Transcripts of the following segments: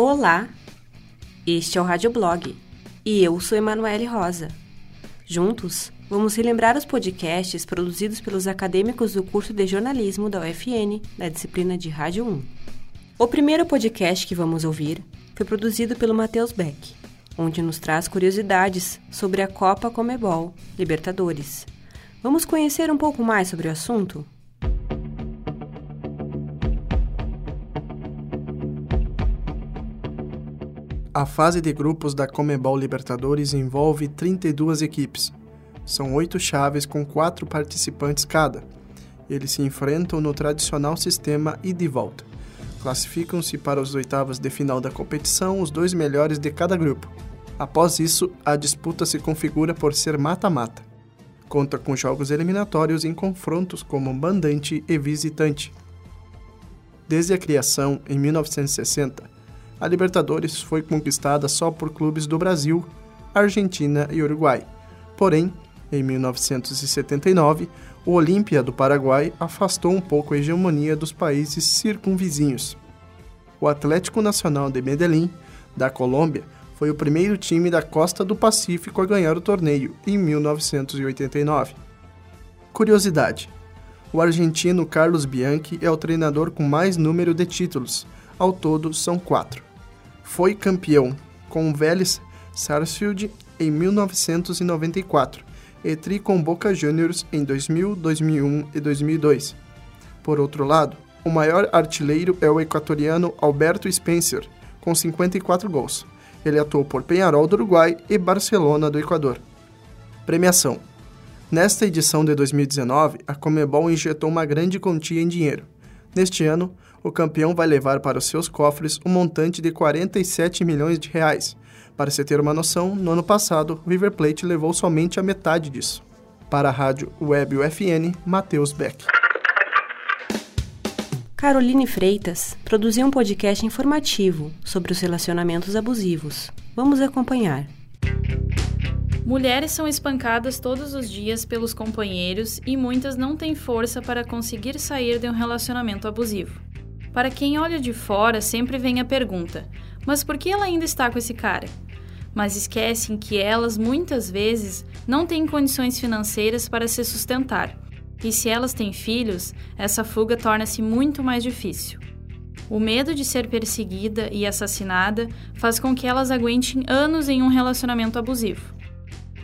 Olá, este é o Rádio Blog e eu sou Emanuele Rosa. Juntos, vamos relembrar os podcasts produzidos pelos acadêmicos do curso de jornalismo da UFN, da disciplina de Rádio 1. O primeiro podcast que vamos ouvir foi produzido pelo Matheus Beck, onde nos traz curiosidades sobre a Copa Comebol Libertadores. Vamos conhecer um pouco mais sobre o assunto? A fase de grupos da Comebol Libertadores envolve 32 equipes. São oito chaves com quatro participantes cada. Eles se enfrentam no tradicional sistema ida e volta. Classificam-se para os oitavas de final da competição os dois melhores de cada grupo. Após isso, a disputa se configura por ser mata-mata. Conta com jogos eliminatórios em confrontos como mandante e visitante. Desde a criação, em 1960, a Libertadores foi conquistada só por clubes do Brasil, Argentina e Uruguai. Porém, em 1979, o Olímpia do Paraguai afastou um pouco a hegemonia dos países circunvizinhos. O Atlético Nacional de Medellín, da Colômbia, foi o primeiro time da costa do Pacífico a ganhar o torneio em 1989. Curiosidade: o argentino Carlos Bianchi é o treinador com mais número de títulos, ao todo são quatro foi campeão com o Vélez Sarsfield em 1994 e tri com Boca Juniors em 2000, 2001 e 2002. Por outro lado, o maior artilheiro é o equatoriano Alberto Spencer, com 54 gols. Ele atuou por Penharol do Uruguai e Barcelona do Equador. Premiação: Nesta edição de 2019, a Comebol injetou uma grande quantia em dinheiro. Neste ano, o campeão vai levar para os seus cofres um montante de 47 milhões de reais. Para se ter uma noção, no ano passado, o River Plate levou somente a metade disso. Para a rádio Web UFN, Matheus Beck. Caroline Freitas produziu um podcast informativo sobre os relacionamentos abusivos. Vamos acompanhar. Mulheres são espancadas todos os dias pelos companheiros e muitas não têm força para conseguir sair de um relacionamento abusivo. Para quem olha de fora, sempre vem a pergunta: mas por que ela ainda está com esse cara? Mas esquecem que elas muitas vezes não têm condições financeiras para se sustentar. E se elas têm filhos, essa fuga torna-se muito mais difícil. O medo de ser perseguida e assassinada faz com que elas aguentem anos em um relacionamento abusivo.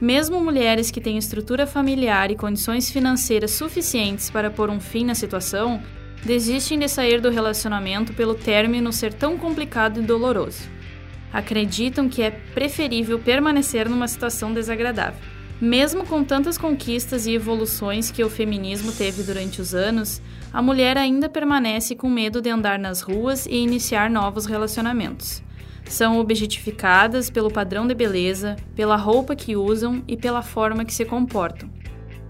Mesmo mulheres que têm estrutura familiar e condições financeiras suficientes para pôr um fim na situação, desistem de sair do relacionamento pelo término ser tão complicado e doloroso. Acreditam que é preferível permanecer numa situação desagradável. Mesmo com tantas conquistas e evoluções que o feminismo teve durante os anos, a mulher ainda permanece com medo de andar nas ruas e iniciar novos relacionamentos. São objetificadas pelo padrão de beleza, pela roupa que usam e pela forma que se comportam.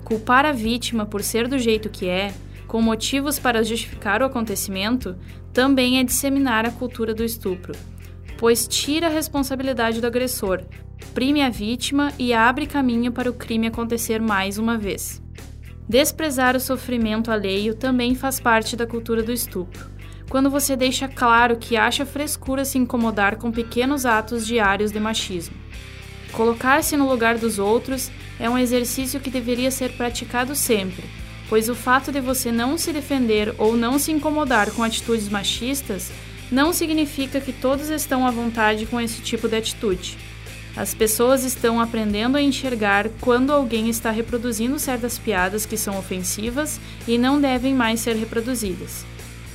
Culpar a vítima por ser do jeito que é com motivos para justificar o acontecimento, também é disseminar a cultura do estupro, pois tira a responsabilidade do agressor, prime a vítima e abre caminho para o crime acontecer mais uma vez. Desprezar o sofrimento alheio também faz parte da cultura do estupro. Quando você deixa claro que acha frescura se incomodar com pequenos atos diários de machismo. Colocar-se no lugar dos outros é um exercício que deveria ser praticado sempre pois o fato de você não se defender ou não se incomodar com atitudes machistas não significa que todos estão à vontade com esse tipo de atitude. As pessoas estão aprendendo a enxergar quando alguém está reproduzindo certas piadas que são ofensivas e não devem mais ser reproduzidas.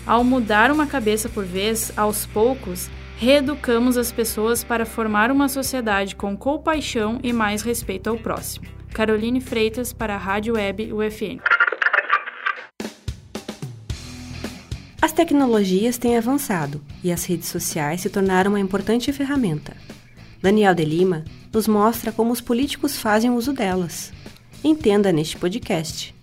Ao mudar uma cabeça por vez, aos poucos, reeducamos as pessoas para formar uma sociedade com compaixão e mais respeito ao próximo. Caroline Freitas para a Rádio Web UFN. Tecnologias têm avançado e as redes sociais se tornaram uma importante ferramenta. Daniel de Lima nos mostra como os políticos fazem uso delas. Entenda neste podcast.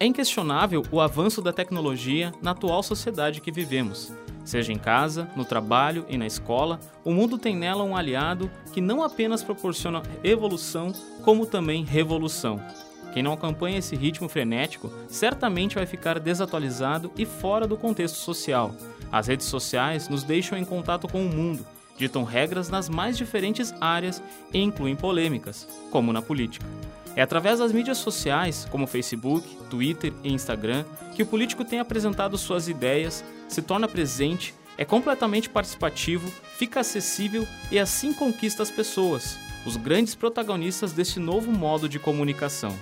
É inquestionável o avanço da tecnologia na atual sociedade que vivemos. Seja em casa, no trabalho e na escola, o mundo tem nela um aliado que não apenas proporciona evolução, como também revolução. Quem não acompanha esse ritmo frenético certamente vai ficar desatualizado e fora do contexto social. As redes sociais nos deixam em contato com o mundo, ditam regras nas mais diferentes áreas e incluem polêmicas, como na política. É através das mídias sociais, como Facebook, Twitter e Instagram, que o político tem apresentado suas ideias, se torna presente, é completamente participativo, fica acessível e assim conquista as pessoas, os grandes protagonistas deste novo modo de comunicação.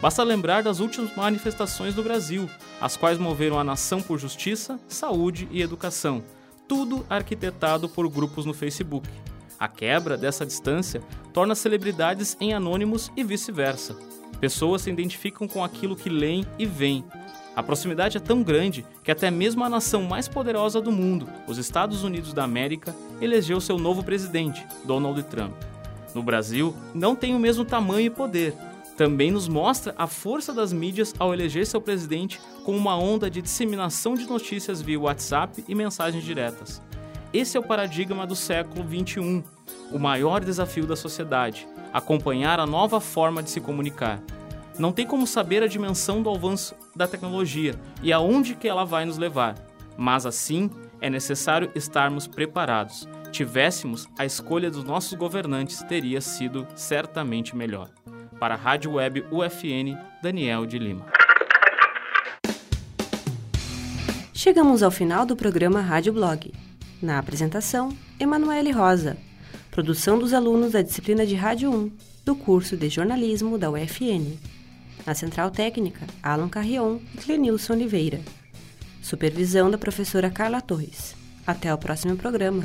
Basta lembrar das últimas manifestações do Brasil, as quais moveram a nação por justiça, saúde e educação, tudo arquitetado por grupos no Facebook. A quebra dessa distância torna celebridades em anônimos e vice-versa. Pessoas se identificam com aquilo que leem e veem. A proximidade é tão grande que até mesmo a nação mais poderosa do mundo, os Estados Unidos da América, elegeu seu novo presidente, Donald Trump. No Brasil, não tem o mesmo tamanho e poder. Também nos mostra a força das mídias ao eleger seu presidente com uma onda de disseminação de notícias via WhatsApp e mensagens diretas. Esse é o paradigma do século XXI, o maior desafio da sociedade, acompanhar a nova forma de se comunicar. Não tem como saber a dimensão do avanço da tecnologia e aonde que ela vai nos levar, mas assim é necessário estarmos preparados. Tivéssemos a escolha dos nossos governantes teria sido certamente melhor. Para a Rádio Web UFN, Daniel de Lima. Chegamos ao final do programa Rádio Blog. Na apresentação, Emanuele Rosa. Produção dos alunos da disciplina de Rádio 1, do curso de jornalismo da UFN. Na Central Técnica, Alan Carrion e Clenilson Oliveira. Supervisão da professora Carla Torres. Até o próximo programa.